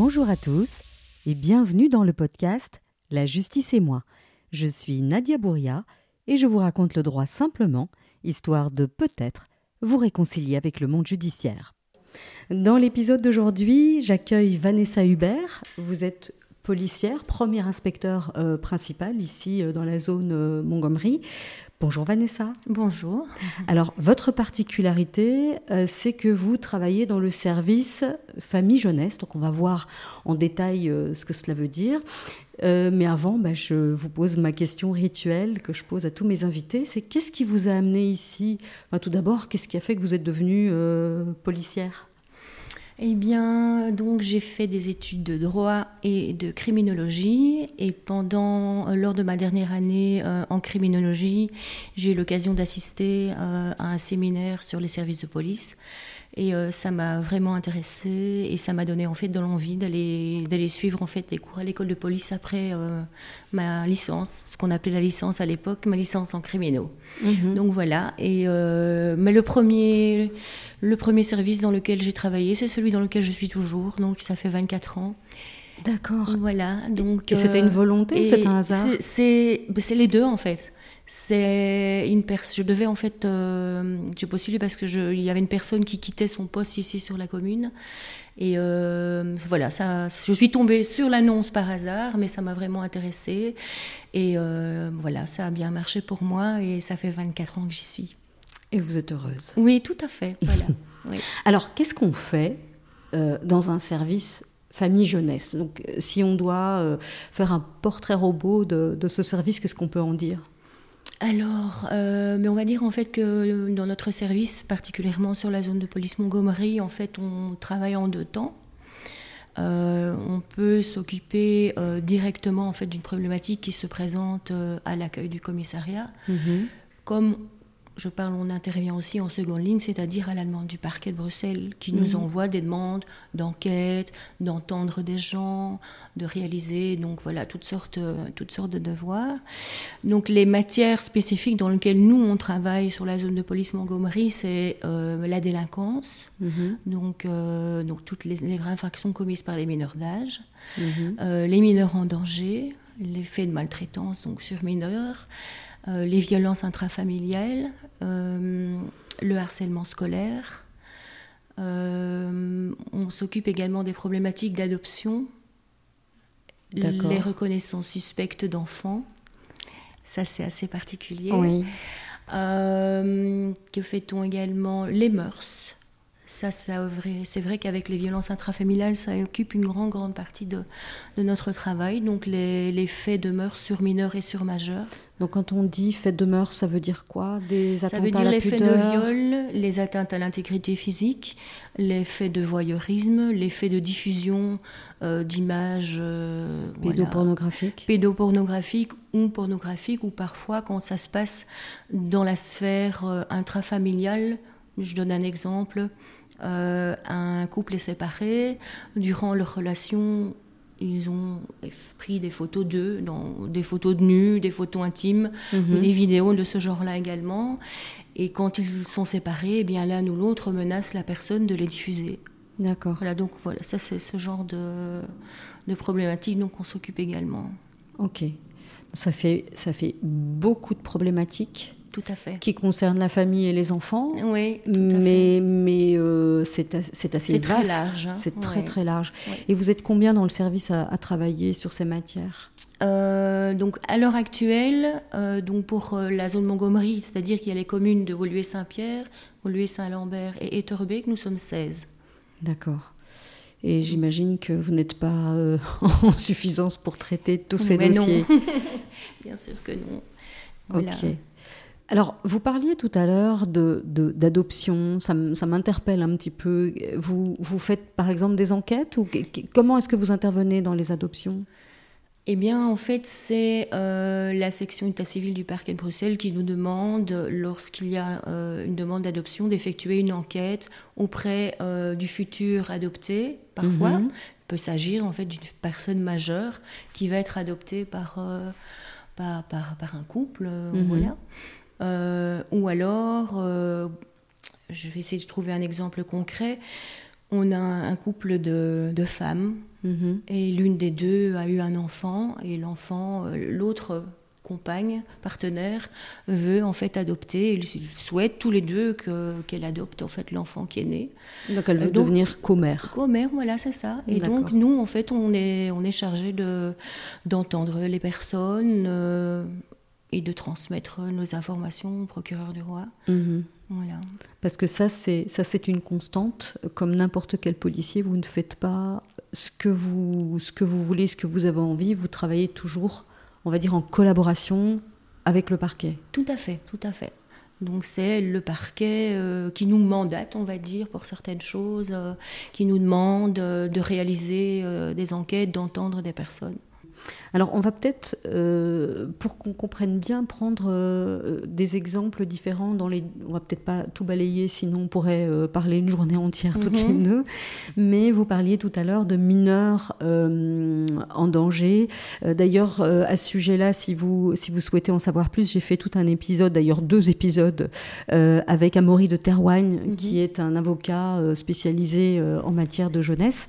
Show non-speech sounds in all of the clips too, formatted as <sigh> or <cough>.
Bonjour à tous et bienvenue dans le podcast La justice et moi. Je suis Nadia Bouria et je vous raconte le droit simplement, histoire de peut-être vous réconcilier avec le monde judiciaire. Dans l'épisode d'aujourd'hui, j'accueille Vanessa Hubert. Vous êtes policière, premier inspecteur euh, principal ici euh, dans la zone euh, Montgomery. Bonjour Vanessa. Bonjour. Alors, votre particularité, c'est que vous travaillez dans le service famille-jeunesse. Donc, on va voir en détail ce que cela veut dire. mais avant, bah, je vous pose ma question rituelle que je pose à tous mes invités. C'est qu'est-ce qui vous a amené ici? Tout d'abord, qu'est-ce qui a fait que vous êtes devenue policière? Eh bien, donc j'ai fait des études de droit et de criminologie. Et pendant, euh, lors de ma dernière année euh, en criminologie, j'ai eu l'occasion d'assister euh, à un séminaire sur les services de police. Et ça m'a vraiment intéressée et ça m'a donné en fait de l'envie d'aller d'aller suivre en fait les cours à l'école de police après ma licence, ce qu'on appelait la licence à l'époque, ma licence en criminaux. Mhm. Donc voilà. Et mais le premier le premier service dans lequel j'ai travaillé, c'est celui dans lequel je suis toujours, donc ça fait 24 ans. D'accord. Voilà. Donc, et c'était une euh, volonté ou c'était un hasard C'est les deux en fait. C'est une personne. Je devais en fait. Euh, j'ai postulé parce que je, il y avait une personne qui quittait son poste ici sur la commune. Et euh, voilà, ça, je suis tombée sur l'annonce par hasard, mais ça m'a vraiment intéressée. Et voilà, ça a bien marché pour moi et ça fait 24 ans que j'y suis. Et vous êtes heureuse. Oui, tout à fait. Voilà. <laughs> Alors, qu'est-ce qu'on fait euh, dans un service famille-jeunesse Donc, euh, si on doit euh, faire un portrait robot de, ce service, qu'est-ce qu'on peut en dire? Alors, mais on va dire en fait que dans notre service, particulièrement sur la zone de police Montgomery, en fait, on travaille en deux temps. on peut s'occuper directement en fait d'une problématique qui se présente à l'accueil du commissariat, mm-hmm. comme je parle, on intervient aussi en seconde ligne, c'est-à-dire à la demande du parquet de Bruxelles, qui nous mhm. envoie des demandes d'enquête, d'entendre des gens, de réaliser, donc voilà, toutes sortes, toutes sortes de devoirs. Donc les matières spécifiques dans lesquelles nous, on travaille sur la zone de police Montgomery, c'est euh, la délinquance, mhm. donc, euh, donc toutes les, les, infractions commises par les mineurs d'âge, mhm. euh, les mineurs en danger, les faits de maltraitance, donc sur mineurs, euh, les violences intrafamiliales, euh, le harcèlement scolaire. Euh, on s'occupe également des problématiques d'adoption, les reconnaissances suspectes d'enfants. Ça, c'est assez particulier. Oui. que fait-on également? Les mœurs. Ça, c'est vrai qu'avec les violences intrafamiliales, ça occupe une grande, grande partie de, notre travail. Donc, les, faits de mœurs sur mineurs et sur majeurs. Donc, quand on dit faits de mœurs, ça veut dire quoi? Des Ça veut dire les faits de viol, les atteintes à l'intégrité physique, les faits de voyeurisme, les faits de diffusion euh, d'images euh, pédopornographiques? pédopornographiques ou pornographiques, ou parfois quand ça se passe dans la sphère euh, intrafamiliale. Je donne un exemple. Euh, un couple est séparé. Durant leur relation, ils ont pris des photos d'eux, des photos de nus, des photos intimes, mhm. des vidéos de ce genre-là également. Et quand ils sont séparés, eh bien l'un ou l'autre menace la personne de les diffuser. D'accord. Voilà, donc voilà, ça c'est ce genre de, de problématique dont on s'occupe également. Ok. Ça fait, ça fait beaucoup de problématiques tout à fait. Qui concerne la famille et les enfants. Oui, tout à mais, fait. Mais euh, c'est assez vaste. C'est très large. Hein. C'est très très large. Et vous êtes combien dans le service à, travailler sur ces matières? Euh, donc à l'heure actuelle, euh, donc pour la zone Montgomery, c'est-à-dire qu'il y a les communes de Woluwe-Saint-Pierre, Woluwe-Saint-Lambert et Etterbeek, nous sommes 16. D'accord. Et j'imagine que vous n'êtes pas <laughs> en suffisance pour traiter tous ces dossiers. Non. <laughs> Bien sûr que non. Ok. Alors, vous parliez tout à l'heure d'adoption, de, ça m'interpelle un petit peu. Vous, vous faites par exemple des enquêtes ou comment est-ce que vous intervenez dans les adoptions? Eh bien, en fait, c'est euh, la section état civil du parquet de Bruxelles qui nous demande, lorsqu'il y a euh, une demande d'adoption, d'effectuer une enquête auprès euh, du futur adopté. Parfois, mhm. il peut s'agir en fait d'une personne majeure qui va être adoptée par, par, par, un couple. Mhm. Voilà. Euh, ou alors, euh, je vais essayer de trouver un exemple concret. On a un couple de, femmes Mhm. Et l'une des deux a eu un enfant et l'enfant, euh, l'autre compagne, partenaire, veut en fait adopter. Ils souhaitent tous les deux qu'elle adopte en fait l'enfant qui est né. Donc elle veut euh, devenir commère. Commère, voilà, c'est ça. Et donc nous, en fait, on est, on est chargé d'entendre les personnes euh, et de transmettre nos informations au procureur du roi. Mhm. Voilà. Parce que ça, c'est ça, c'est une constante. Comme n'importe quel policier, vous ne faites pas ce que vous, ce que vous voulez, ce que vous avez envie. Vous travaillez toujours on va dire, en collaboration avec le parquet. Tout à fait, tout à fait. Donc c'est le parquet euh, qui nous mandate, on va dire, pour certaines choses, euh, qui nous demande euh, de réaliser des enquêtes, d'entendre des personnes. Alors on va peut-être, euh, pour qu'on comprenne bien, prendre euh, des exemples différents. Dans les, on va peut-être pas tout balayer, sinon on pourrait euh, parler une journée entière toutes les mhm. deux. Mais vous parliez tout à l'heure de mineurs en danger. d'ailleurs, à ce sujet-là, si vous, si vous souhaitez en savoir plus, j'ai fait tout un épisode, d'ailleurs deux épisodes, avec Amaury de Terwagne, mhm. qui est un avocat spécialisé en matière de jeunesse.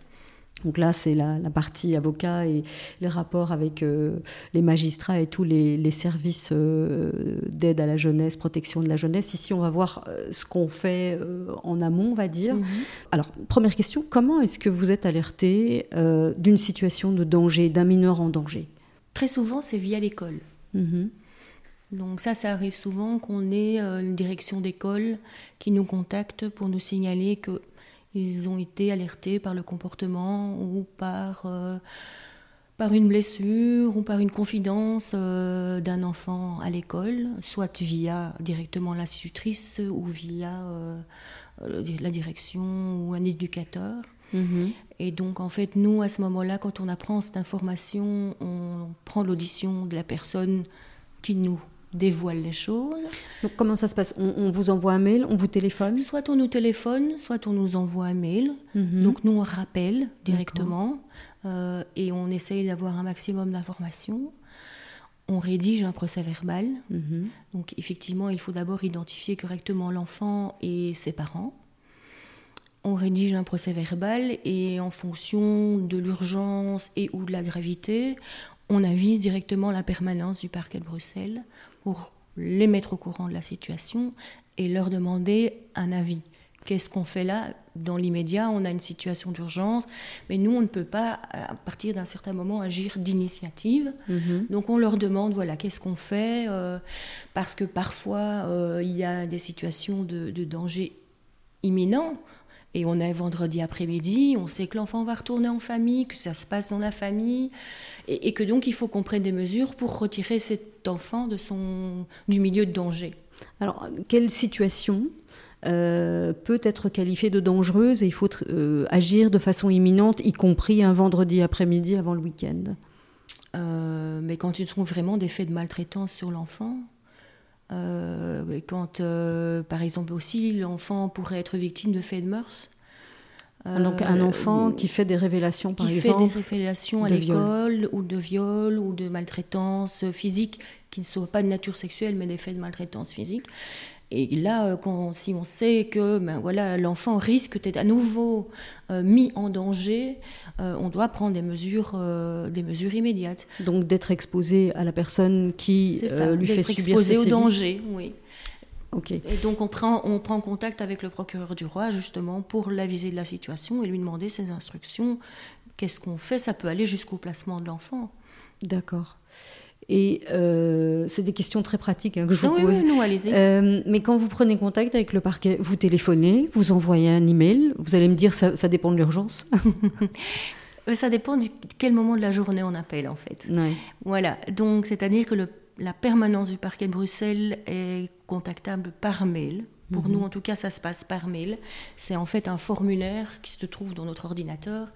Donc là, c'est la, partie avocat et les rapports avec euh, les magistrats et tous les, services euh, d'aide à la jeunesse, protection de la jeunesse. Ici, on va voir euh, ce qu'on fait en amont, on va dire. Mhm. Alors, première question, comment est-ce que vous êtes alerté d'une situation de danger, d'un mineur en danger? Très souvent, c'est via l'école. Mhm. Donc ça, ça arrive souvent qu'on ait une direction d'école qui nous contacte pour nous signaler que ils ont été alertés par le comportement ou par, euh, par une blessure ou par une confidence euh, d'un enfant à l'école, soit via directement l'institutrice ou via euh, la direction ou un éducateur. Mm-hmm. Et donc, en fait, nous, à ce moment-là, quand on apprend cette information, on prend l'audition de la personne qui nous dévoile les choses. Donc comment ça se passe? On, vous envoie un mail, on vous téléphone? Soit on nous téléphone, soit on nous envoie un mail. Mhm. Donc nous on rappelle directement euh, et on essaye d'avoir un maximum d'informations. On rédige un procès verbal. Mhm. Donc effectivement, il faut d'abord identifier correctement l'enfant et ses parents. On rédige un procès verbal et en fonction de l'urgence et ou de la gravité, on avise directement la permanence du parquet de Bruxelles pour les mettre au courant de la situation et leur demander un avis. Qu'est-ce qu'on fait là? Dans l'immédiat, on a une situation d'urgence, mais nous, on ne peut pas, à partir d'un certain moment, agir d'initiative. Mhm. Donc, on leur demande, voilà, qu'est-ce qu'on fait euh, Parce que parfois, euh, il y a des situations de, de danger imminent. Et on est vendredi après-midi, on sait que l'enfant va retourner en famille, que ça se passe dans la famille, et, que donc il faut qu'on prenne des mesures pour retirer cet enfant de son, du milieu de danger. Alors, quelle situation euh, peut être qualifiée de dangereuse et il faut euh, agir de façon imminente, y compris un vendredi après-midi avant le week-end? Euh, Mais quand tu trouves vraiment des faits de maltraitance sur l'enfant, quand, euh, par exemple, aussi, l'enfant pourrait être victime de faits de mœurs. Ah, donc un enfant euh, qui fait des révélations, par exemple. Qui fait des révélations à l'école, ou de viol, ou de maltraitance physique, qui ne sont pas de nature sexuelle, mais des faits de maltraitance physique. Et là, euh, quand, si on sait que ben, voilà, l'enfant risque d'être à nouveau euh, mis en danger, euh, on doit prendre des mesures, des mesures immédiates. Donc d'être exposé à la personne qui lui fait subir exposé au danger, oui. Ok. Et donc on prend, on prend contact avec le procureur du roi justement pour l'aviser de la situation et lui demander ses instructions. Qu'est-ce qu'on fait? Ça peut aller jusqu'au placement de l'enfant. D'accord. Et euh, c'est des questions très pratiques hein, que je vous pose. Oui, non, euh, mais quand vous prenez contact avec le parquet, vous téléphonez, vous envoyez un email. Vous allez me dire ça, ça dépend de l'urgence. <laughs> Ça dépend de quel moment de la journée on appelle en fait. Voilà. Donc c'est-à-dire que le, la permanence du parquet de Bruxelles est contactable par mail pour mhm. nous, en tout cas, ça se passe par mail. C'est en fait un formulaire qui se trouve dans notre ordinateur.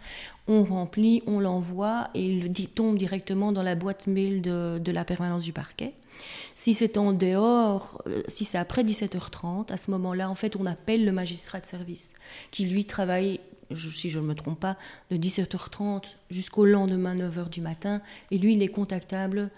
On remplit, on l'envoie et il tombe directement dans la boîte mail de, la permanence du parquet. Si c'est en dehors, euh, si c'est après 17h30, à ce moment-là, en fait, on appelle le magistrat de service qui, lui, travaille si je ne me trompe pas, de 17h30 jusqu'au lendemain 9h du matin. Et lui, il est contactable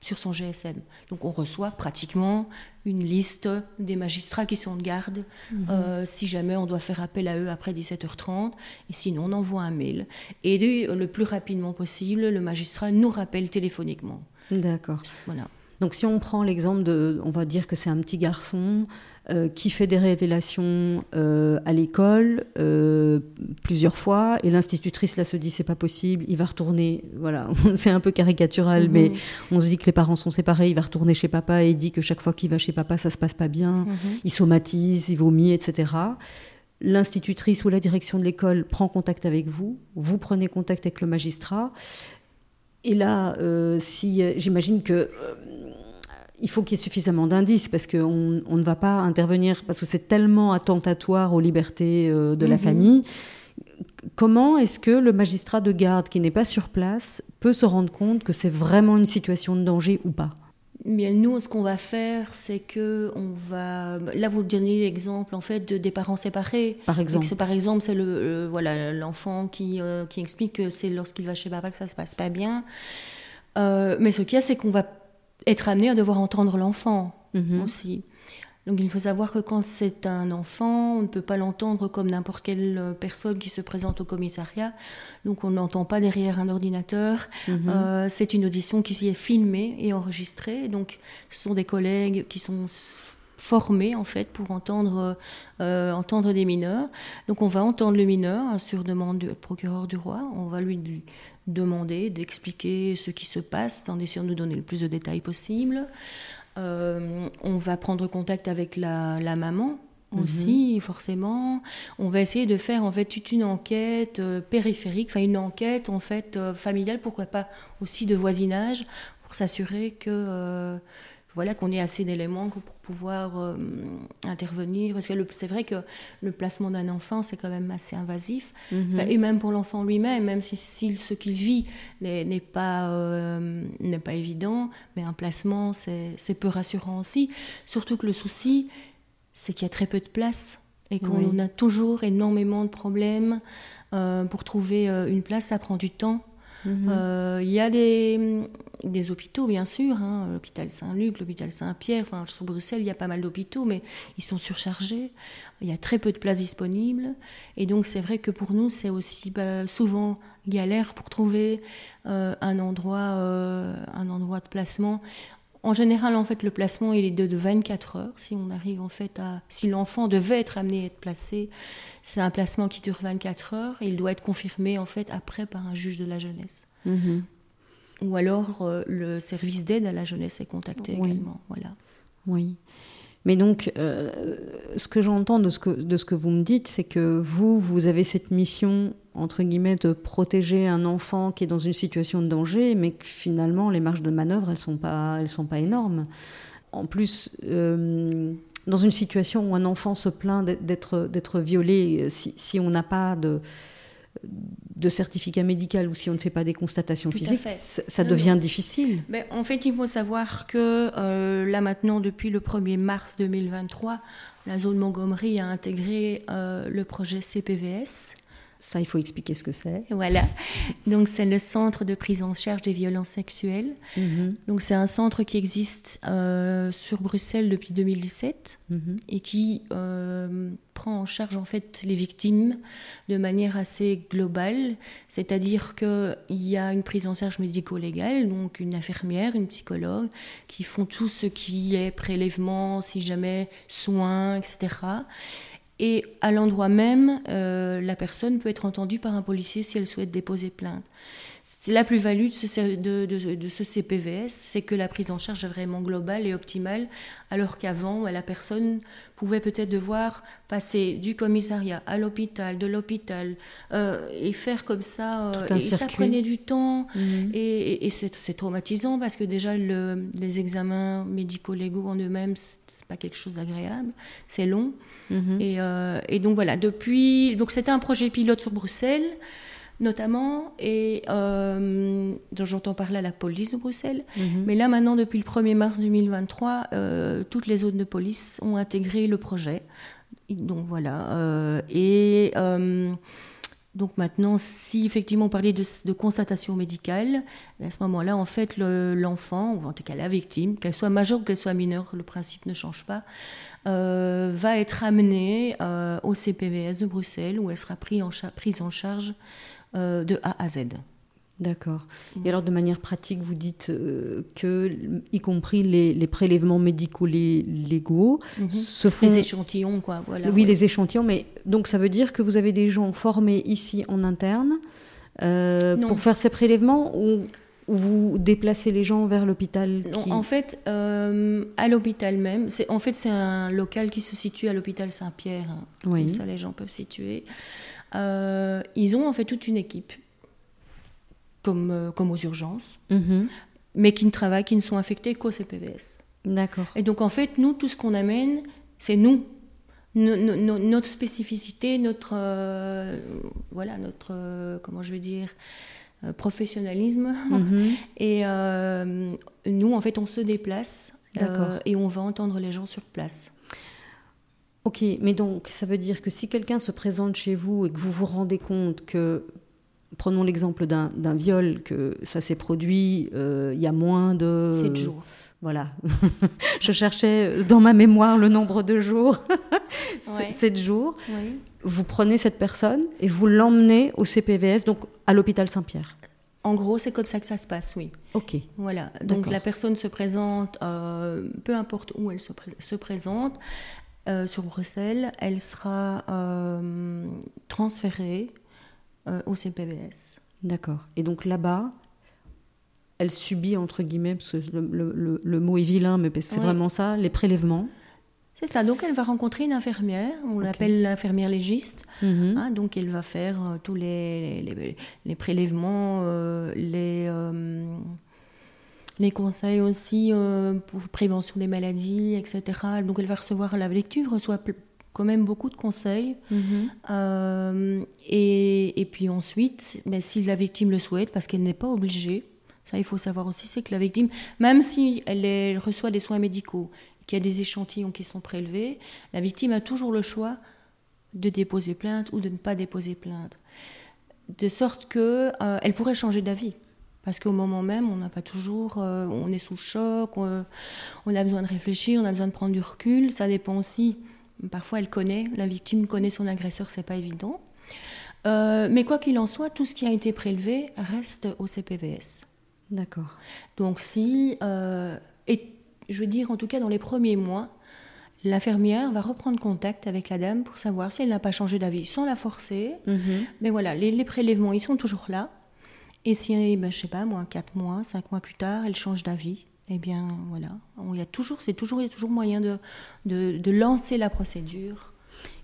sur son GSM. Donc on reçoit pratiquement une liste des magistrats qui sont de garde mhm. euh, si jamais on doit faire appel à eux après 17h30 et sinon on envoie un mail. Et le plus rapidement possible, le magistrat nous rappelle téléphoniquement. D'accord. Voilà. Donc si on prend l'exemple de, on va dire que c'est un petit garçon euh, qui fait des révélations euh, à l'école euh, plusieurs fois et l'institutrice là se dit c'est pas possible, il va retourner, voilà, <laughs> c'est un peu caricatural, mhm. mais on se dit que les parents sont séparés, il va retourner chez papa et il dit que chaque fois qu'il va chez papa ça se passe pas bien, mhm. il somatise, il vomit, etc. L'institutrice ou la direction de l'école prend contact avec vous, vous prenez contact avec le magistrat. Et là, si j'imagine que il faut qu'il y ait suffisamment d'indices parce qu'on on ne va pas intervenir, parce que c'est tellement attentatoire aux libertés euh, de la mhm. famille. Comment est-ce que le magistrat de garde qui n'est pas sur place peut se rendre compte que c'est vraiment une situation de danger ou pas? Bien, nous, ce qu'on va faire, c'est que on va. Là, vous donnez l'exemple en fait de, des parents séparés. Par exemple. par exemple, c'est le, voilà l'enfant qui, euh, qui explique que c'est lorsqu'il va chez papa que ça se passe pas bien. Euh, mais ce qu'il y a, c'est qu'on va être amené à devoir entendre l'enfant mhm. aussi. Donc il faut savoir que quand c'est un enfant, on ne peut pas l'entendre comme n'importe quelle euh, personne qui se présente au commissariat. Donc on n'entend pas derrière un ordinateur. Mhm. Euh, c'est une audition qui est filmée et enregistrée. Donc ce sont des collègues qui sont formés en fait pour entendre, euh, entendre des mineurs. Donc on va entendre le mineur sur demande du procureur du roi. On va lui demander d'expliquer ce qui se passe en essayant de nous donner le plus de détails possible. Euh, on va prendre contact avec la, maman mhm. aussi, forcément. On va essayer de faire en fait toute une enquête euh, périphérique, enfin une enquête en fait euh, familiale, pourquoi pas aussi de voisinage, pour s'assurer que voilà qu'on ait assez d'éléments pour pouvoir euh, intervenir. Parce que c'est vrai que le placement d'un enfant, c'est quand même assez invasif. Mhm. et même pour l'enfant lui-même, même si, ce qu'il vit n'est pas, euh, n'est pas évident, mais un placement, c'est peu rassurant aussi. Surtout que le souci, c'est qu'il y a très peu de place et qu'on a toujours énormément de problèmes. Euh, pour trouver une place, ça prend du temps. Mhm. Euh, il y a des, des hôpitaux, bien sûr, hein, l'hôpital Saint-Luc, l'hôpital Saint-Pierre, enfin, sur Bruxelles, il y a pas mal d'hôpitaux, mais ils sont surchargés. Il y a très peu de places disponibles. Et donc, c'est vrai que pour nous, c'est aussi bah, souvent galère pour trouver euh, un, endroit, euh, un endroit de placement. En général, en fait, le placement il est de, de 24 heures. Si on arrive en fait à, si l'enfant devait être amené à être placé, c'est un placement qui dure 24 heures et il doit être confirmé en fait après par un juge de la jeunesse. Mhm. Ou alors euh, le service d'aide à la jeunesse est contacté également. Voilà. Oui. Mais donc, euh, ce que j'entends de, ce que, de ce que vous me dites, c'est que vous, vous avez cette mission, entre guillemets, de protéger un enfant qui est dans une situation de danger, mais que finalement, les marges de manœuvre, elles ne sont, pas, sont pas énormes. En plus, euh, dans une situation où un enfant se plaint d'être violé, euh, si, on n'a pas de, de certificat médical ou si on ne fait pas des constatations physiques, ça, devient difficile. Mais en fait, il faut savoir que euh, là maintenant, depuis le 1er mars 2023, la zone Montgomery a intégré euh, le projet CPVS, ça, il faut expliquer ce que c'est. Voilà. Donc, c'est le centre de prise en charge des violences sexuelles. Mhm. Donc, c'est un centre qui existe euh, sur Bruxelles depuis 2017 mhm. et qui euh, prend en charge en fait les victimes de manière assez globale. C'est-à-dire qu'il y a une prise en charge médico-légale, donc une infirmière, une psychologue, qui font tout ce qui est prélèvement, si jamais soins, etc. Et à l'endroit même, euh, la personne peut être entendue par un policier si elle souhaite déposer plainte. La plus-value de ce, de, ce, CPVS, c'est que la prise en charge est vraiment globale et optimale, alors qu'avant, la personne pouvait peut-être devoir passer du commissariat à l'hôpital, de l'hôpital, euh, et faire comme ça. Euh, et ça prenait du temps, mhm. et, c'est traumatisant parce que déjà, les examens médico-légaux en eux-mêmes, c'est pas quelque chose d'agréable, c'est long. Mhm. Et, euh, et, donc voilà, depuis. Donc c'était un projet pilote sur Bruxelles notamment, et euh, dont j'entends parler à la police de Bruxelles. Mhm. Mais là, maintenant, depuis le 1er mars 2023, euh, toutes les zones de police ont intégré le projet. Donc voilà. Euh, et Donc maintenant, si effectivement on parlait de, constatation médicale, à ce moment-là, en fait, l'enfant, ou en tout cas la victime, qu'elle soit majeure ou qu'elle soit mineure, le principe ne change pas, euh, va être amenée euh, au CPVS de Bruxelles où elle sera prise en, prise en charge euh, de A à Z. D'accord. Et alors, de manière pratique, vous dites que, y compris les, prélèvements médicaux les, légaux, mhm. se font. Les échantillons, quoi. Voilà, oui, les échantillons. Mais donc, ça veut dire que vous avez des gens formés ici en interne pour faire ces prélèvements ou ou vous déplacez les gens vers l'hôpital En fait, euh, à l'hôpital même, c'est, en fait, c'est un local qui se situe à l'hôpital Saint-Pierre. Hein. Comme ça, les gens peuvent situer. Euh, ils ont en fait toute une équipe, comme, euh, comme aux urgences, mhm. mais qui ne travaillent, qui ne sont affectés qu'au CPVS. D'accord. Et donc, en fait, nous, tout ce qu'on amène, c'est nous. notre spécificité, notre. voilà, notre. comment je vais dire professionnalisme. Mhm. <laughs> Et euh, nous, en fait, on se déplace euh, et on va entendre les gens sur place. Ok, mais donc ça veut dire que si quelqu'un se présente chez vous et que vous vous rendez compte que, prenons l'exemple d'un viol, que ça s'est produit il y a moins de... Sept jours. Voilà. <laughs> Je cherchais dans ma mémoire le nombre de jours. <laughs> Sept jours. Oui vous prenez cette personne et vous l'emmenez au CPVS, donc à l'hôpital Saint-Pierre. En gros, c'est comme ça que ça se passe, oui. Ok. Voilà. Donc la personne se présente, euh, peu importe où elle se, présente, euh, sur Bruxelles, elle sera euh, transférée au CPVS. D'accord. Et donc là-bas, elle subit, entre guillemets, parce que le, mot est vilain, mais c'est vraiment ça, les prélèvements. C'est ça. Donc, elle va rencontrer une infirmière. On l'appelle l'infirmière légiste. Mhm. Hein, donc, elle va faire euh, tous les, les, prélèvements, euh, les, euh, les conseils aussi pour prévention des maladies, etc. Donc, elle va recevoir la lecture, reçoit quand même beaucoup de conseils. Mhm. Et, et, puis ensuite, ben, si la victime le souhaite, parce qu'elle n'est pas obligée, ça il faut savoir aussi, c'est que la victime, même si elle, reçoit des soins médicaux qu'il y a des échantillons qui sont prélevés, la victime a toujours le choix de déposer plainte ou de ne pas déposer plainte. De sorte que euh, pourrait changer d'avis. Parce qu'au moment même, on n'a pas toujours, euh, on est sous choc, on, a besoin de réfléchir, on a besoin de prendre du recul. Ça dépend aussi. Parfois, elle connaît, la victime connaît son agresseur, c'est pas évident. Euh, mais quoi qu'il en soit, tout ce qui a été prélevé reste au CPVS. D'accord. Donc si et je veux dire en tout cas dans les premiers mois, l'infirmière va reprendre contact avec la dame pour savoir si elle n'a pas changé d'avis, sans la forcer. Mhm. Mais voilà, les, prélèvements, ils sont toujours là. Et si, ben, je sais pas, moi, 4 mois, 5 mois plus tard, elle change d'avis, eh bien voilà, il y a toujours, c'est toujours, il y a toujours moyen de, de, de lancer la procédure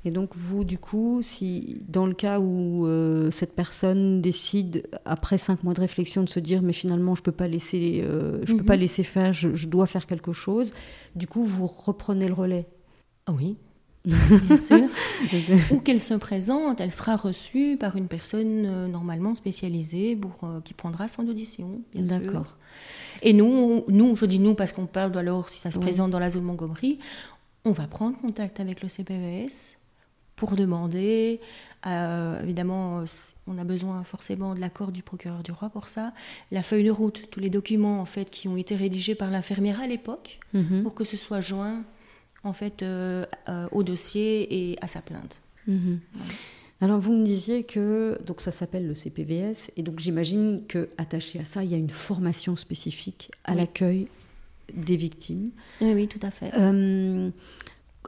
et donc vous, du coup, si dans le cas où euh, cette personne décide après cinq mois de réflexion de se dire mais finalement je peux pas laisser, euh, je peux pas mhm. laisser faire, je, dois faire quelque chose, du coup vous reprenez le relais. Ah oui. <laughs> Bien sûr. Ou <laughs> qu'elle se présente, elle sera reçue par une personne euh, normalement spécialisée pour, qui prendra son audition, bien sûr. D'accord. Et nous, nous, je dis nous parce qu'on parle alors si ça se présente dans la zone Montgomery, on va prendre contact avec le CPVS pour demander. Euh, évidemment, on a besoin forcément de l'accord du procureur du roi pour ça. La feuille de route, tous les documents en fait qui ont été rédigés par l'infirmière à l'époque, mhm. pour que ce soit joint en fait euh, euh, au dossier et à sa plainte. Mhm. Alors vous me disiez que donc ça s'appelle le CPVS et donc j'imagine que attaché à ça il y a une formation spécifique à l'accueil des victimes. Oui, oui, tout à fait.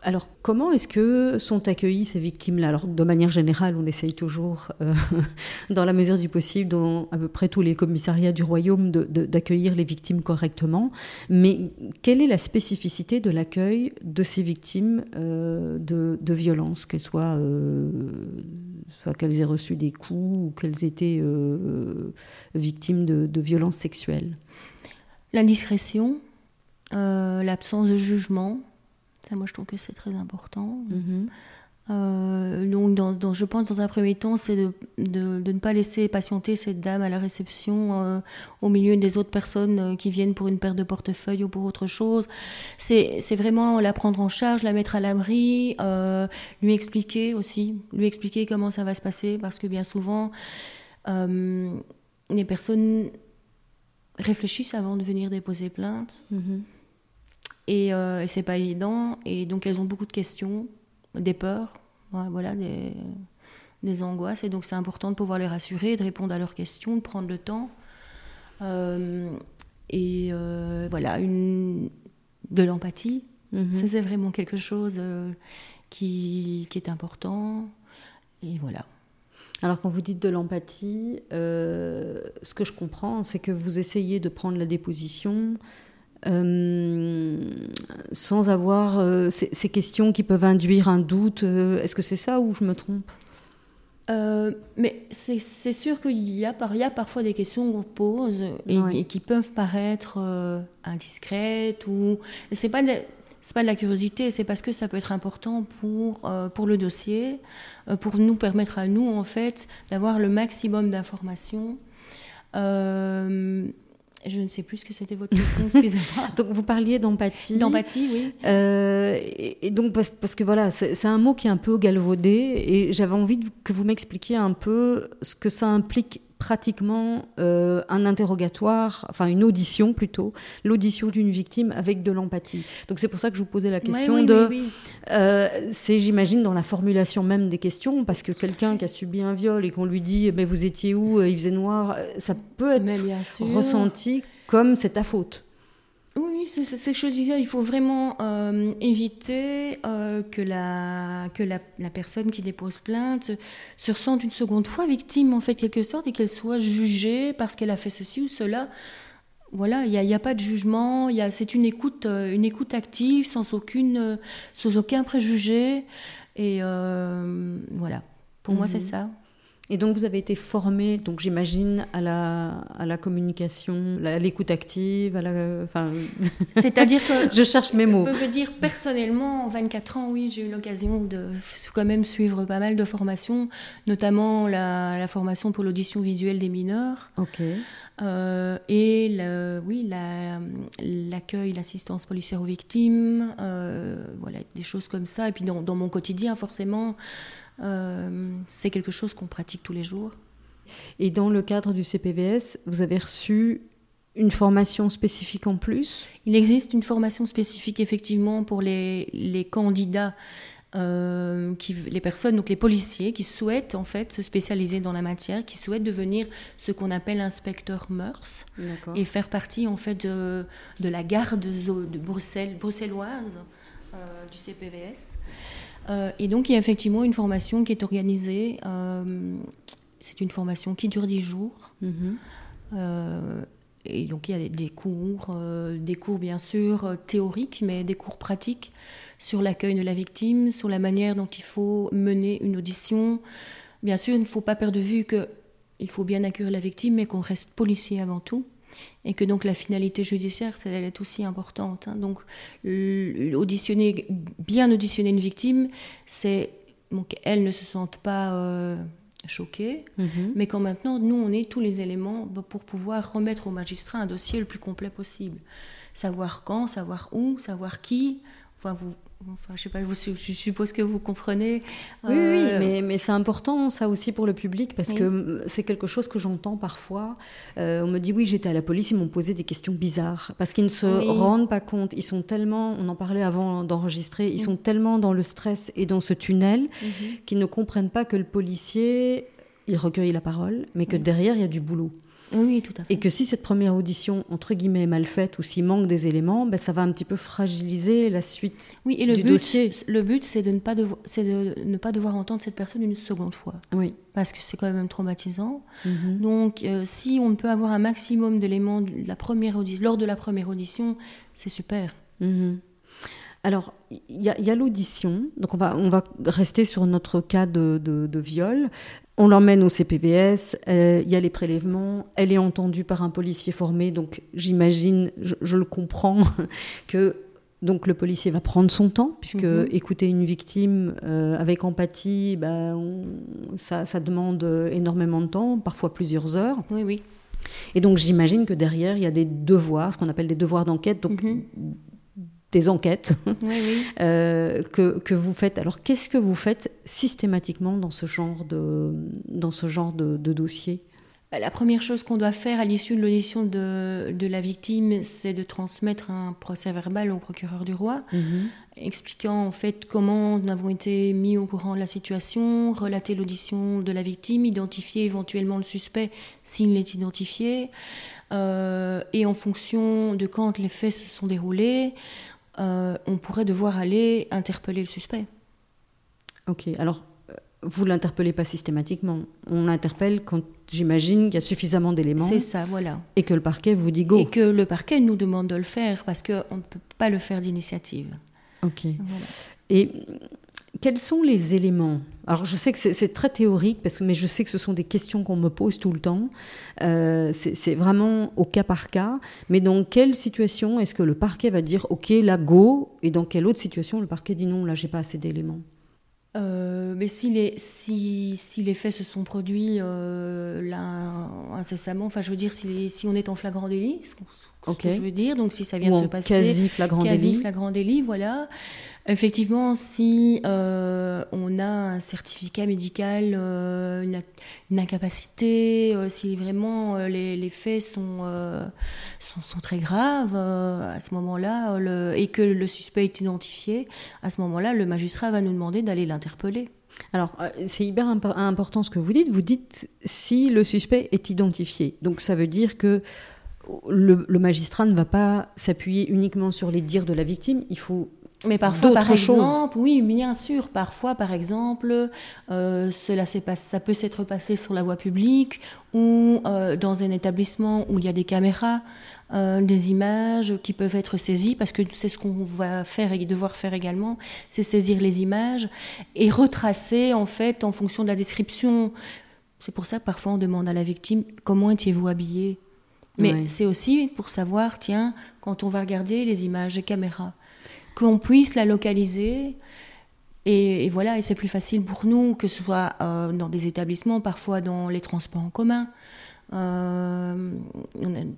Alors, comment est-ce que sont accueillies ces victimes-là? Alors, de manière générale, on essaye toujours, euh, <laughs> dans la mesure du possible, dans à peu près tous les commissariats du royaume, d'accueillir les victimes correctement. Mais quelle est la spécificité de l'accueil de ces victimes euh, de, violences, qu'elles soient, euh, soit qu'elles aient reçu des coups ou qu'elles étaient victimes de violences sexuelles? L'indiscrétion, l'absence de jugement ça, moi, je trouve que c'est très important. Mhm. Euh, donc, dans, je pense, dans un premier temps, c'est de, de, ne pas laisser patienter cette dame à la réception euh, au milieu des autres personnes euh, qui viennent pour une paire de portefeuilles ou pour autre chose. C'est vraiment la prendre en charge, la mettre à l'abri, lui expliquer aussi, lui expliquer comment ça va se passer, parce que bien souvent, les personnes réfléchissent avant de venir déposer plainte. Mm-hmm. Et, et c'est pas évident. Et donc, elles ont beaucoup de questions des peurs, voilà, des, des, angoisses. Et donc c'est important de pouvoir les rassurer, de répondre à leurs questions, de prendre le temps. Euh, et euh, voilà, une, de l'empathie. Mhm. Ça, c'est vraiment quelque chose euh, qui, qui, est important. Et voilà. Alors quand vous dites de l'empathie, ce que je comprends, c'est que vous essayez de prendre la déposition euh, sans avoir euh, ces, questions qui peuvent induire un doute. Euh, est-ce que c'est ça ou je me trompe? Mais c'est sûr qu'il y, a parfois des questions qu'on pose et, qui peuvent paraître indiscrètes ou c'est pas c'est pas de la curiosité, c'est parce que ça peut être important pour, pour le dossier, pour nous permettre à nous, en fait, d'avoir le maximum d'informations. Je ne sais plus ce que c'était votre question, <laughs> excusez-moi. donc vous parliez d'empathie. D'empathie, oui. Euh, et, donc parce, que voilà, c'est un mot qui est un peu galvaudé et j'avais envie que vous m'expliquiez un peu ce que ça implique pratiquement euh, un interrogatoire, enfin une audition plutôt, l'audition d'une victime avec de l'empathie. Donc c'est pour ça que je vous posais la question de, euh, c'est j'imagine dans la formulation même des questions, parce que quelqu'un qui a subi un viol et qu'on lui dit, mais vous étiez où, il faisait noir, ça peut être ressenti comme c'est ta faute. Oui, c'est ce que je disais, il faut vraiment euh, éviter euh, que, la, que la, personne qui dépose plainte se ressente une seconde fois victime, en fait, quelque sorte, et qu'elle soit jugée parce qu'elle a fait ceci ou cela. Voilà, il n'y a, pas de jugement, c'est une écoute, euh, une écoute active, sans, aucune, sans aucun préjugé. Et voilà, pour moi, c'est mhm. ça. Et donc vous avez été formé, donc j'imagine, à la, à la communication, à l'écoute active, à la, enfin... <laughs> C'est-à-dire que... je cherche mes mots. Je peux dire personnellement, en 24 ans, oui, j'ai eu l'occasion de quand même suivre pas mal de formations, notamment la, la formation pour l'audition visuelle des mineurs. Ok. Euh, et le, oui, l'accueil, l'assistance policière aux victimes, euh, voilà, des choses comme ça. Et puis dans, dans mon quotidien, forcément, c'est quelque chose qu'on pratique tous les jours. Et dans le cadre du CPVS, vous avez reçu une formation spécifique en plus? Il existe une formation spécifique effectivement pour les, les candidats, euh, qui, les personnes, donc les policiers qui souhaitent en fait se spécialiser dans la matière, qui souhaitent devenir ce qu'on appelle inspecteur mœurs et faire partie en fait de, de la garde de Bruxelles, bruxelloise euh, du CPVS. Euh, et donc, il y a effectivement une formation qui est organisée. Euh, c'est une formation qui dure 10 jours. Mhm. Euh, et donc, il y a des cours, des cours bien sûr théoriques, mais des cours pratiques sur l'accueil de la victime, sur la manière dont il faut mener une audition. Bien sûr, il ne faut pas perdre de vue qu'il faut bien accueillir la victime, mais qu'on reste policier avant tout et que donc la finalité judiciaire, elle est aussi importante. Hein. Donc, auditionner, bien auditionner une victime, c'est qu'elle ne se sente pas euh, choquée, mm-hmm. mais qu'en maintenant, nous, on ait tous les éléments pour pouvoir remettre au magistrat un dossier le plus complet possible. Savoir quand, savoir où, savoir qui. Enfin, vous, Enfin, je sais pas, je suppose que vous comprenez. Oui, oui, euh, mais, mais c'est important ça aussi pour le public parce que c'est quelque chose que j'entends parfois. Euh, on me dit oui, j'étais à la police, ils m'ont posé des questions bizarres parce qu'ils ne se rendent pas compte. Ils sont tellement, on en parlait avant d'enregistrer, ils sont tellement dans le stress et dans ce tunnel mhm. qu'ils ne comprennent pas que le policier, il recueille la parole, mais que derrière il y a du boulot. Oui, tout à fait. Et que si cette première audition, entre guillemets, est mal faite ou s'il manque des éléments, ben, ça va un petit peu fragiliser la suite oui, et le du but, dossier. Le but, c'est de, ne pas devoir, de ne pas devoir entendre cette personne une seconde fois. Oui. Parce que c'est quand même traumatisant. Mhm. Donc, euh, si on peut avoir un maximum d'éléments de la première lors de la première audition, c'est super. Mhm. Alors, il y a, l'audition, donc on va, on va rester sur notre cas de, de viol. On l'emmène au CPVS, euh, il y a les prélèvements, elle est entendue par un policier formé, donc j'imagine, je, le comprends, <laughs> que Donc le policier va prendre son temps, puisque Mhm. écouter une victime euh, avec empathie, on- ça, ça demande énormément de temps, parfois plusieurs heures. Oui, oui. Et donc j'imagine que derrière, il y a des devoirs, ce qu'on appelle des devoirs d'enquête, donc Mhm. Des enquêtes Oui, oui. <laughs> euh, que, que vous faites. Alors qu'est-ce que vous faites systématiquement dans ce genre de, dans ce genre de, de dossier? La première chose qu'on doit faire à l'issue de l'audition de, de la victime, c'est de transmettre un procès verbal au procureur du roi, expliquant en fait comment nous avons été mis au courant de la situation, relater l'audition de la victime, identifier éventuellement le suspect s'il est identifié, euh, et en fonction de quand les faits se sont déroulés, euh, on pourrait devoir aller interpeller le suspect. Ok, alors euh, vous l'interpellez pas systématiquement. On l'interpelle quand j'imagine qu'il y a suffisamment d'éléments C'est ça, voilà. et que le parquet vous dit go. Et que le parquet nous demande de le faire parce qu'on ne peut pas le faire d'initiative. Ok. Voilà. Et quels sont les éléments? Alors je sais que c'est très théorique, parce que, mais je sais que ce sont des questions qu'on me pose tout le temps. Euh, c'est vraiment au cas par cas. Mais dans quelle situation est-ce que le parquet va dire OK, là, go? Et dans quelle autre situation le parquet dit non, là, j'ai pas assez d'éléments? Euh, mais si les, faits se sont produits euh, là incessamment, enfin je veux dire si on est en flagrant délit, ce, qu'on- ce Ok. que je veux dire, donc si ça vient Ou de se passer, quasi flagrant quasi délit flagrant délit, voilà. Effectivement, si euh, on a un certificat médical, euh, une, ac- une incapacité, euh, si vraiment les, les faits sont, sont, sont très graves, à ce moment-là, et que le suspect est identifié, à ce moment-là, le magistrat va nous demander d'aller l'interpeller. Alors, c'est hyper imp- important ce que vous dites. Vous dites si le suspect est identifié. Donc, ça veut dire que le, le magistrat ne va pas s'appuyer uniquement sur les dires de la victime. Il faut Mais parfois, par choses. exemple, oui, bien sûr, parfois, par exemple, euh, cela pas- ça peut s'être passé sur la voie publique ou euh, dans un établissement où il y a des caméras, euh, des images qui peuvent être saisies, parce que c'est ce qu'on va faire et devoir faire également, c'est saisir les images et retracer, en fait, en fonction de la description. C'est pour ça que parfois on demande à la victime comment étiez-vous habillé mais c'est aussi pour savoir, tiens, quand on va regarder les images des caméras, qu'on puisse la localiser. Et, et voilà, et c'est plus facile pour nous que ce soit euh, dans des établissements, parfois dans les transports en commun. Euh,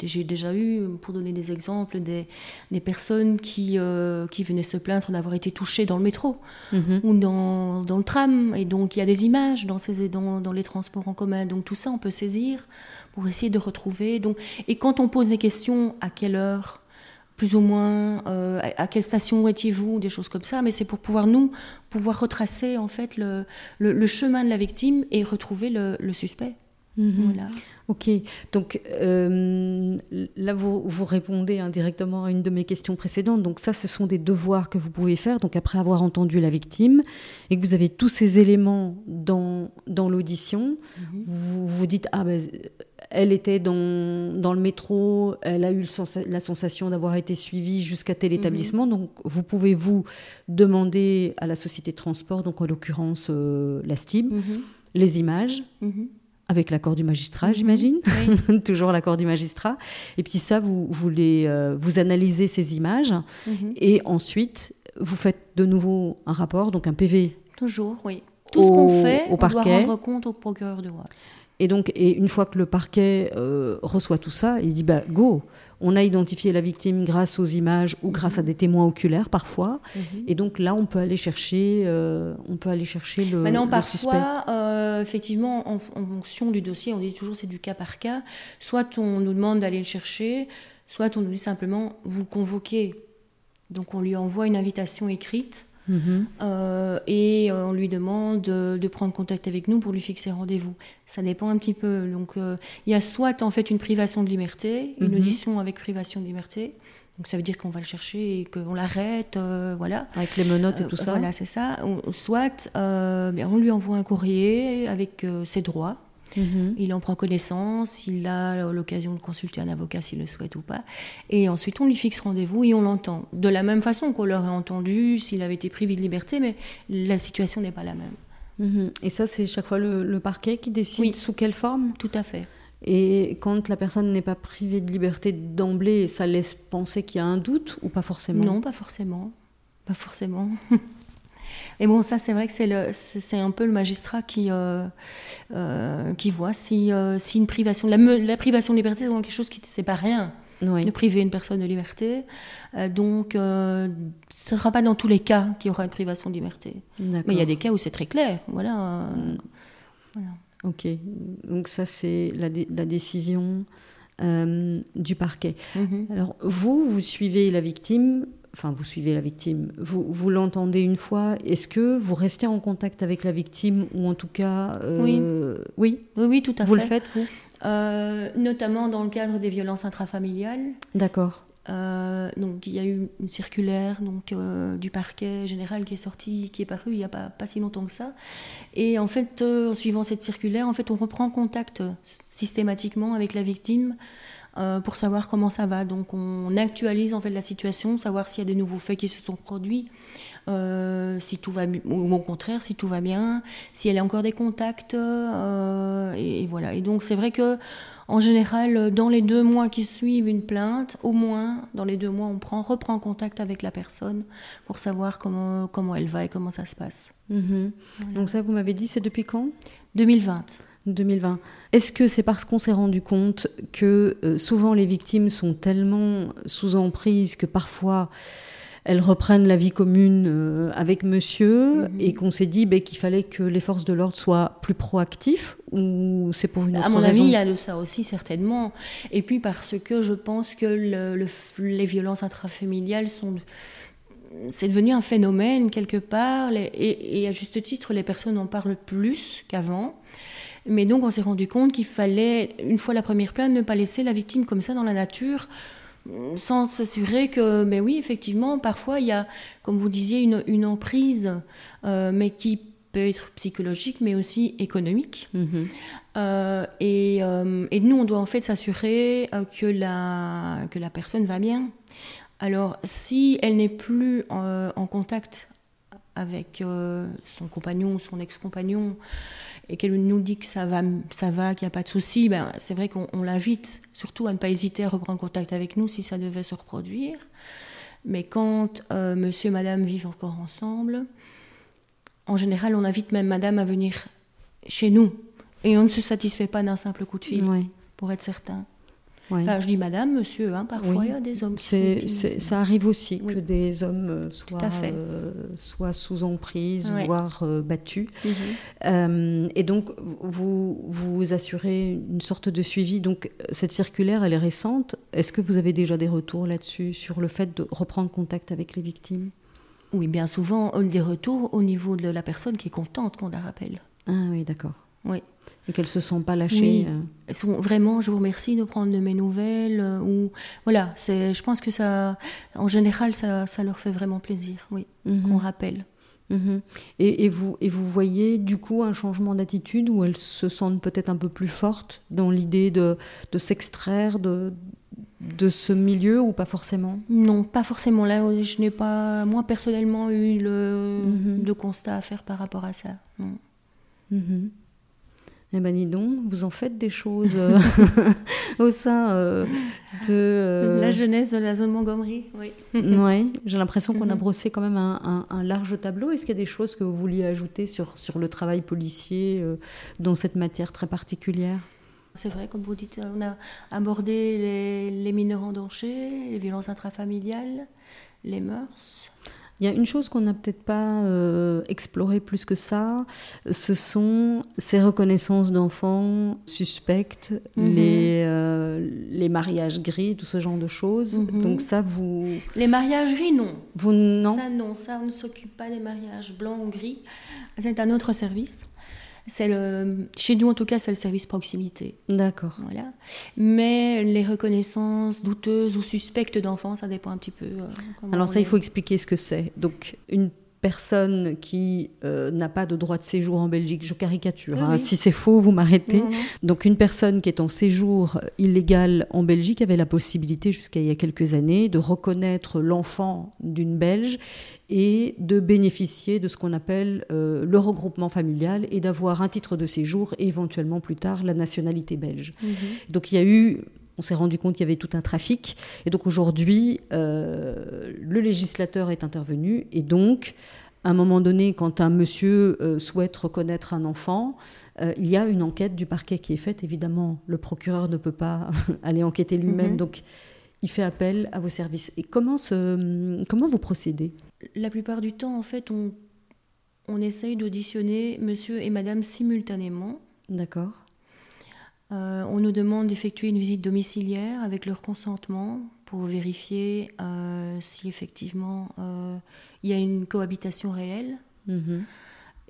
J'ai déjà eu, pour donner des exemples, des, des personnes qui, euh, qui venaient se plaindre d'avoir été touchées dans le métro Mhm. ou dans, dans le tram. Et donc, il y a des images dans, ces, dans, dans les transports en commun. Donc, tout ça, on peut saisir pour essayer de retrouver. Donc, et quand on pose des questions, à quelle heure plus ou moins, euh, à, à quelle station étiez-vous, des choses comme ça, mais c'est pour pouvoir nous, pouvoir retracer en fait le, le, le chemin de la victime et retrouver le, le suspect. Mhm. Voilà. Ok, donc euh, là vous, vous répondez indirectement à une de mes questions précédentes. Donc ça, ce sont des devoirs que vous pouvez faire. Donc après avoir entendu la victime et que vous avez tous ces éléments dans, dans l'audition, Mhm. vous vous dites ah ben elle était dans, dans le métro, elle a eu le la sensation d'avoir été suivie jusqu'à tel établissement. Donc vous pouvez vous demander à la société de transport, donc en l'occurrence euh, la STIB, Mhm. les images Mhm. Avec l'accord du magistrat, Mhm. j'imagine. Oui. <laughs> Toujours l'accord du magistrat. Et puis ça, vous, vous, les, euh, vous analysez ces images Mhm. et ensuite, vous faites de nouveau un rapport, donc un PV. Toujours, oui. Tout ce qu'on fait, au on doit parquet. rendre compte au procureur du roi. Et donc, et une fois que le parquet euh, reçoit tout ça, il dit bah go, on a identifié la victime grâce aux images ou grâce à des témoins oculaires parfois. Mhm. Et donc là, on peut aller chercher, euh, on peut aller chercher le, Maintenant, le suspect. parfois, euh, effectivement, en, en fonction du dossier, on dit toujours c'est du cas par cas. Soit on nous demande d'aller le chercher, soit on nous dit simplement vous convoquez. Donc on lui envoie une invitation écrite Mhm. euh, et euh, on lui demande de, de prendre contact avec nous pour lui fixer rendez-vous. Ça dépend un petit peu. Donc euh, il y a soit en fait une privation de liberté, une Mhm. audition avec privation de liberté. Donc ça veut dire qu'on va le chercher et qu'on l'arrête, euh, voilà. Avec les menottes et Euh, tout ça. Voilà, c'est ça. Soit euh, bien, on lui envoie un courrier avec euh, ses droits. Mhm. Il en prend connaissance, il a l'occasion de consulter un avocat s'il le souhaite ou pas. Et ensuite, on lui fixe rendez-vous et on l'entend. De la même façon qu'on l'aurait entendu s'il avait été privé de liberté, mais la situation n'est pas la même. Mhm. Et ça, c'est chaque fois le, le parquet qui décide Oui. sous quelle forme? Tout à fait. Et quand la personne n'est pas privée de liberté d'emblée, ça laisse penser qu'il y a un doute ou pas forcément? Non, pas forcément. Pas forcément. <laughs> Et bon, ça, c'est vrai que c'est un peu le magistrat qui, euh, euh, qui voit si, euh, si une privation. La, la, privation de liberté, c'est quelque chose qui. C'est pas rien. de priver une personne de liberté. donc, ce ne sera pas dans tous les cas qu'il y aura une privation de liberté. Mais il y a des cas où c'est très clair. Voilà. Mm. voilà. Ok. Donc, ça, c'est la, la, décision du parquet. Mm-hmm. Alors, vous, vous suivez la victime enfin vous suivez la victime, vous, vous l'entendez une fois, est-ce que vous restez en contact avec la victime ou en tout cas... Euh, oui. oui. Oui, tout à vous fait. Vous le faites, vous? Euh, Notamment dans le cadre des violences intrafamiliales. D'accord. Euh, donc il y a eu une circulaire donc du parquet général qui est sortie, qui est parue il n'y a pas, pas, si longtemps que ça. Et en fait, en suivant cette circulaire, en fait, on reprend contact systématiquement avec la victime euh, pour savoir comment ça va. Donc on actualise en fait la situation, savoir s'il y a des nouveaux faits qui se sont produits, euh, si tout va ou au contraire si tout va bien, si elle a encore des contacts euh, et, voilà. Et donc c'est vrai que en général, dans les deux mois qui suivent une plainte, au moins dans les deux mois, on prend, reprend contact avec la personne pour savoir comment, comment elle va et comment ça se passe. Mhm. Donc ça, vous m'avez dit, c'est depuis quand? 2020. 2020. Est-ce que c'est parce qu'on s'est rendu compte que euh, souvent les victimes sont tellement sous emprise que parfois elles reprennent la vie commune euh, avec monsieur mhm. et qu'on s'est dit ben, qu'il fallait que les forces de l'ordre soient plus proactifs ou c'est pour une autre raison À mon avis, il y a de ça aussi certainement. Et puis parce que je pense que les violences intrafamiliales sont c'est devenu un phénomène quelque part, et, et, à juste titre, les personnes en parlent plus qu'avant. Mais donc on s'est rendu compte qu'il fallait, une fois la première plainte, ne pas laisser la victime comme ça dans la nature sans s'assurer que, mais oui, effectivement, parfois il y a, comme vous disiez, une, emprise, euh, mais qui peut être psychologique, mais aussi économique. Mm-hmm. Euh, et, euh, et, nous, on doit en fait s'assurer que, la, que la personne va bien. Alors, si elle n'est plus en contact avec son compagnon ou son ex-compagnon, et qu'elle nous dit que ça va, ça va qu'il n'y a pas de souci, ben, c'est vrai qu'on l'invite surtout à ne pas hésiter à reprendre contact avec nous si ça devait se reproduire. Mais quand euh, monsieur et madame vivent encore ensemble, en général, on invite même madame à venir chez nous. Et on ne se satisfait pas d'un simple coup de fil, pour être certain. Enfin, je dis madame, monsieur, hein, parfois il y a des hommes qui Ça arrive aussi que des hommes euh, soient, euh, soient sous emprise, voire euh, battus. Mhm. et donc, vous vous assurez une sorte de suivi. Donc, cette circulaire, elle est récente. Est-ce que vous avez déjà des retours là-dessus, sur le fait de reprendre contact avec les victimes? Oui, bien souvent, des retours au niveau de la personne qui est contente qu'on la rappelle. Ah oui, d'accord. Oui. Et qu'elles se sont pas lâchées. Euh. Elles sont vraiment, je vous remercie de prendre de mes nouvelles. Euh, ou voilà, c'est, je pense que ça, en général, ça, ça leur fait vraiment plaisir, oui, mhm. qu'on rappelle. Mhm. Et, et, vous, et vous voyez du coup un changement d'attitude où elles se sentent peut-être un peu plus fortes dans l'idée de, de s'extraire de, de ce milieu ou pas forcément? Non, pas forcément. Là, je n'ai pas, moi personnellement, eu le, mhm. de constat à faire par rapport à ça. Non. Eh ben dis donc, vous en faites des choses euh, <laughs> au sein euh, de... Euh, la jeunesse de la zone Montgomery, oui. ouais, j'ai l'impression qu'on a brossé quand même un, large tableau. Est-ce qu'il y a des choses que vous vouliez ajouter sur, sur le travail policier dans cette matière très particulière? C'est vrai, comme vous dites, on a abordé les, les mineurs en danger, les violences intrafamiliales, les mœurs. Il y a une chose qu'on n'a peut-être pas euh, explorée plus que ça, ce sont ces reconnaissances d'enfants suspectes, mhm. les, euh, les mariages gris, tout ce genre de choses. Mhm. Donc ça, vous... Les mariages gris, non. Vous, non Ça, non. Ça, on ne s'occupe pas des mariages blancs ou gris. C'est un autre service. C'est le, chez nous, en tout cas, c'est le service proximité. D'accord. Voilà. Mais les reconnaissances douteuses ou suspectes d'enfants, ça dépend un petit peu. Euh, Alors ça, il faut expliquer ce que c'est. Donc, une personne qui euh, n'a pas de droit de séjour en Belgique, je caricature, hein. si c'est faux, vous m'arrêtez. Donc une personne qui est en séjour illégal en Belgique avait la possibilité jusqu'à il y a quelques années de reconnaître l'enfant d'une Belge et de bénéficier de ce qu'on appelle euh, le regroupement familial et d'avoir un titre de séjour et éventuellement plus tard la nationalité belge. Mhm. Donc il y a eu on s'est rendu compte qu'il y avait tout un trafic. Et donc aujourd'hui, euh, le législateur est intervenu. Et donc, à un moment donné, quand un monsieur euh, souhaite reconnaître un enfant, euh, il y a une enquête du parquet qui est faite. Évidemment, le procureur ne peut pas <laughs> aller enquêter lui-même. Mhm. Donc, il fait appel à vos services. Et comment, comment vous procédez? La plupart du temps, en fait, on, on essaye d'auditionner monsieur et madame simultanément. D'accord. Euh, on nous demande d'effectuer une visite domiciliaire avec leur consentement pour vérifier euh, si effectivement euh, il y a une cohabitation réelle. Mhm.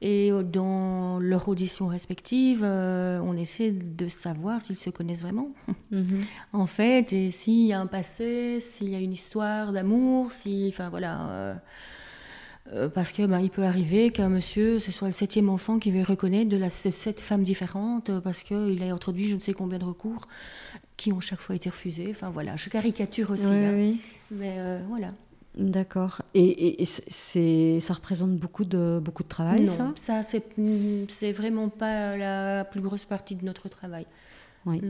Et dans leur audition respective, on essaie de savoir s'ils se connaissent vraiment. Mhm. <laughs> en fait, et s'il y a un passé, s'il y a une histoire d'amour, si, enfin voilà euh, parce que ben, il peut arriver qu'un monsieur, ce soit le septième enfant qui veut reconnaître de la sept femmes différentes euh, parce qu'il a introduit je ne sais combien de recours qui ont chaque fois été refusés. Enfin voilà, je caricature aussi. Hein. Mais euh, voilà. D'accord. Et, c'est, ça représente beaucoup de, beaucoup de travail, non, ça? Ça, c'est vraiment pas la plus grosse partie de notre travail. Oui.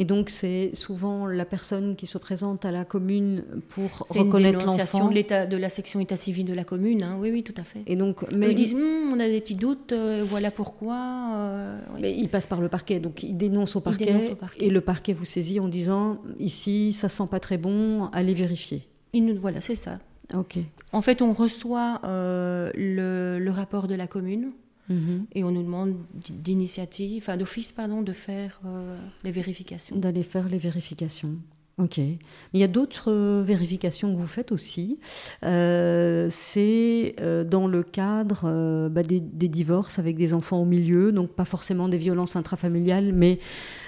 Et donc, c'est souvent la personne qui se présente à la commune pour reconnaître l'enfant. de, de la section état civil de la commune, hein. oui, oui, tout à fait. Et donc, mais ils disent, hum, on a des petits doutes, euh, voilà pourquoi. Euh, Mais ils passent par le parquet, donc ils dénoncent au parquet, au parquet, et le parquet vous saisit en disant, ici, ça sent pas très bon, allez vérifier. nous, voilà, c'est ça. Ok. En fait, on reçoit euh, le, le rapport de la commune Mhm. Et on nous demande d'initiative, enfin d'office, pardon, de faire euh, les vérifications. D'aller faire les vérifications. Ok. Mais il y a d'autres euh, vérifications que vous faites aussi. Euh, c'est dans le cadre bah, des, des, divorces avec des enfants au milieu, donc pas forcément des violences intrafamiliales, mais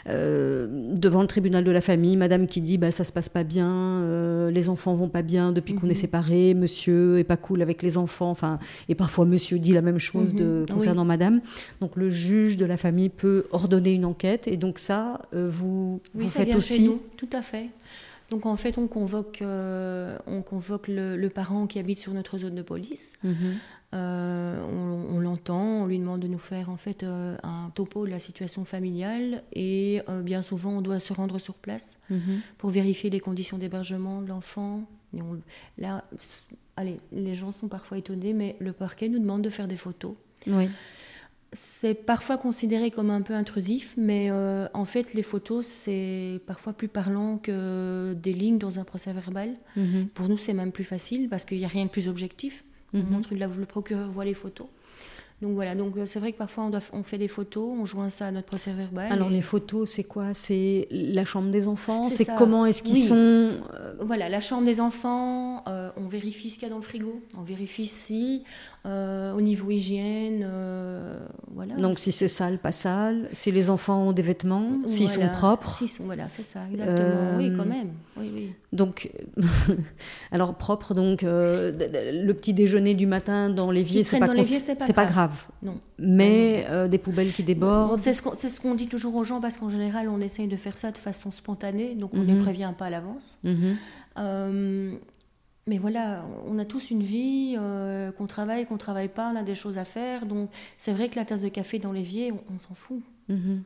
euh, devant le tribunal de la famille, madame qui dit bah, ça se passe pas bien, euh, les enfants vont pas bien depuis qu'on est mhm. séparés, monsieur est pas cool avec les enfants, enfin, et parfois monsieur dit la même chose de, mhm. concernant madame. Donc le juge de la famille peut ordonner une enquête, et donc ça, euh, vous, vous faites aussi. Tout à fait. Donc en fait, on convoque, on convoque le, parent qui habite sur notre zone de police. Mhm. Euh, on, l'entend, on lui demande de nous faire en fait euh, un topo de la situation familiale et euh, bien souvent on doit se rendre sur place mhm. pour vérifier les conditions d'hébergement de l'enfant. là, allez, les gens sont parfois étonnés, mais le parquet nous demande de faire des photos. Oui. C'est parfois considéré comme un peu intrusif, mais en fait, les photos, c'est parfois plus parlant que des lignes dans un procès verbal. Mhm. Pour nous, c'est même plus facile parce qu'il n'y a rien de plus objectif. On mhm. montre, le procureur voit les photos. Donc voilà, donc euh, c'est vrai que parfois on, doit, on, fait des photos, on joint ça à notre procès verbal. Alors les photos, c'est quoi? C'est la chambre des enfants? C'est comment est-ce qu'ils sont euh, Voilà, la chambre des enfants, euh, on vérifie ce qu'il y a dans le frigo, on vérifie si au niveau hygiène, voilà. Donc si c'est sale, pas sale, si les enfants ont des vêtements, s'ils sont propres. S'ils sont, voilà, c'est ça, exactement. oui, quand même. Oui, oui. Donc, <laughs> alors propre, donc le petit déjeuner du matin dans l'évier, c'est pas, pas, pas grave. Non. Mais euh, des poubelles qui débordent. C'est ce qu'on dit toujours aux gens parce qu'en général, on essaye de faire ça de façon spontanée, donc on ne les mhm. prévient pas à l'avance. Mhm. Euh, mais voilà, on a tous une vie, euh, qu'on travaille, qu'on travaille pas, on a des choses à faire. Donc c'est vrai que la tasse de café dans l'évier, on, s'en fout. Mhm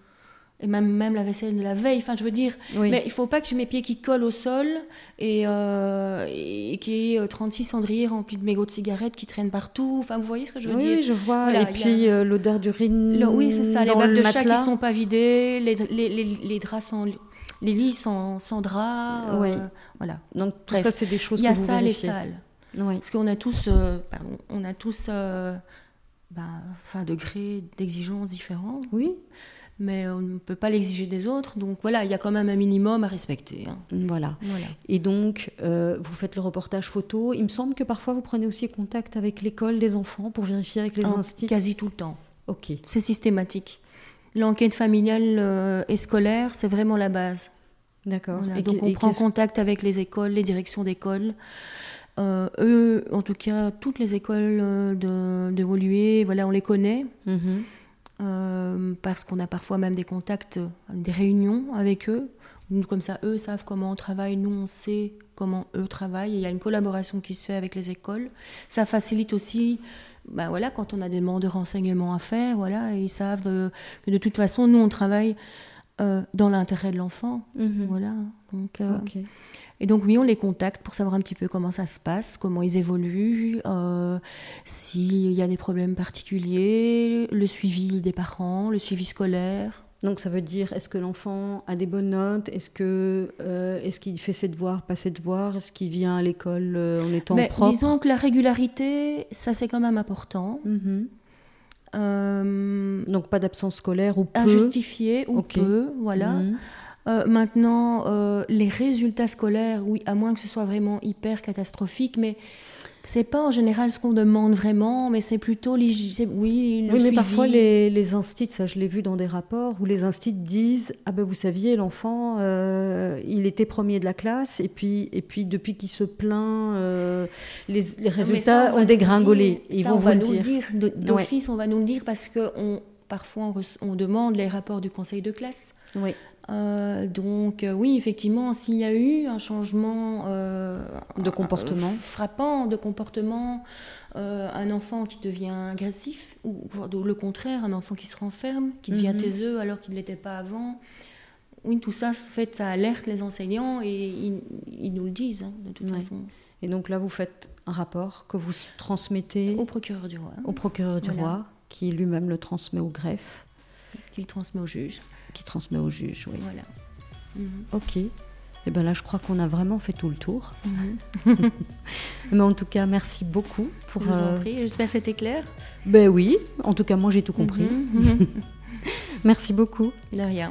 et même, même la vaisselle de la veille. Enfin, je veux dire, mais il faut pas que j'ai mes pieds qui collent au sol et, euh, et qu'il y ait 36 euh, cendriers remplis de mégots de cigarettes qui traînent partout. Enfin, vous voyez ce que je veux dire? Oui, je vois. et puis euh, l'odeur d'urine. Oui, c'est ça. les bacs de chat qui sont pas vidés, les, les, les, les draps sans. Les lits sans, sans draps. oui. Voilà. Donc, tout ça, c'est des choses que vous Il y a sale et sale. Oui. Parce qu'on a tous. pardon, on a tous. Ben, enfin, degrés d'exigence différents. Oui mais on ne peut pas l'exiger des autres. Donc voilà, il y a quand même un minimum à respecter. Hein. Voilà. Et donc, euh, vous faites le reportage photo. Il me semble que parfois vous prenez aussi contact avec l'école des enfants pour vérifier avec les instituts. Quasi tout le temps. Ok. C'est systématique. L'enquête familiale euh, et scolaire, c'est vraiment la base. D'accord. et donc on prend contact avec les écoles, les directions d'école. Euh, eux, en tout cas, toutes les écoles euh, de, de voilà, on les connaît. Mhm. Euh, parce qu'on a parfois même des contacts, des réunions avec eux. Comme ça, eux savent comment on travaille, nous, on sait comment eux travaillent. il y a une collaboration qui se fait avec les écoles. Ça facilite aussi, ben voilà, quand on a des demandes de renseignements à faire, voilà, ils savent que de toute façon, nous, on travaille dans l'intérêt de l'enfant. Mhm. Voilà. Donc, et donc oui, on les contacte pour savoir un petit peu comment ça se passe, comment ils évoluent, euh, s'il y a des problèmes particuliers, le suivi des parents, le suivi scolaire. Donc ça veut dire, est-ce que l'enfant a des bonnes notes? Est-ce que euh, est-ce qu'il fait ses devoirs, pas ses devoirs? Est-ce qu'il vient à l'école euh, en étant Mais propre? Disons que la régularité, ça c'est quand même important. Mhm. Donc pas d'absence scolaire ou peu? Injustifiée ou peu, voilà. Mhm. Euh, maintenant, euh, les résultats scolaires, oui, à moins que ce soit vraiment hyper catastrophique, mais c'est pas en général ce qu'on demande vraiment, mais c'est plutôt oui, le oui, mais parfois les, les instits, ça je l'ai vu dans des rapports où les instits disent ah ben vous saviez l'enfant euh, il était premier de la classe et puis et puis depuis qu'il se plaint les, les, résultats ont dégringolé. Ils vont on va nous le dire d'office, on va nous le dire parce que on, parfois on, on demande les rapports du conseil de classe. Oui. Euh, donc euh, oui, effectivement, s'il y a eu un changement euh, de comportement frappant, de comportement, un enfant qui devient agressif ou, le contraire, un enfant qui se renferme, qui devient mhm. taiseux alors qu'il ne l'était pas avant. Oui, tout ça, fait, ça alerte les enseignants et ils, nous le disent hein, de toute façon. Et donc là, vous faites un rapport que vous transmettez au procureur du roi. Au procureur du roi, qui lui-même le transmet au greffe. Qui le transmet au juge qui transmet au juge. Oui. Voilà. Mhm. Ok. Et eh bien là, je crois qu'on a vraiment fait tout le tour. Mhm. <laughs> <laughs> Mais en tout cas, merci beaucoup. Pour, je vous en euh, prie. J'espère que c'était clair. Ben oui. En tout cas, moi, j'ai tout compris. Mhm. <laughs> merci beaucoup. De rien.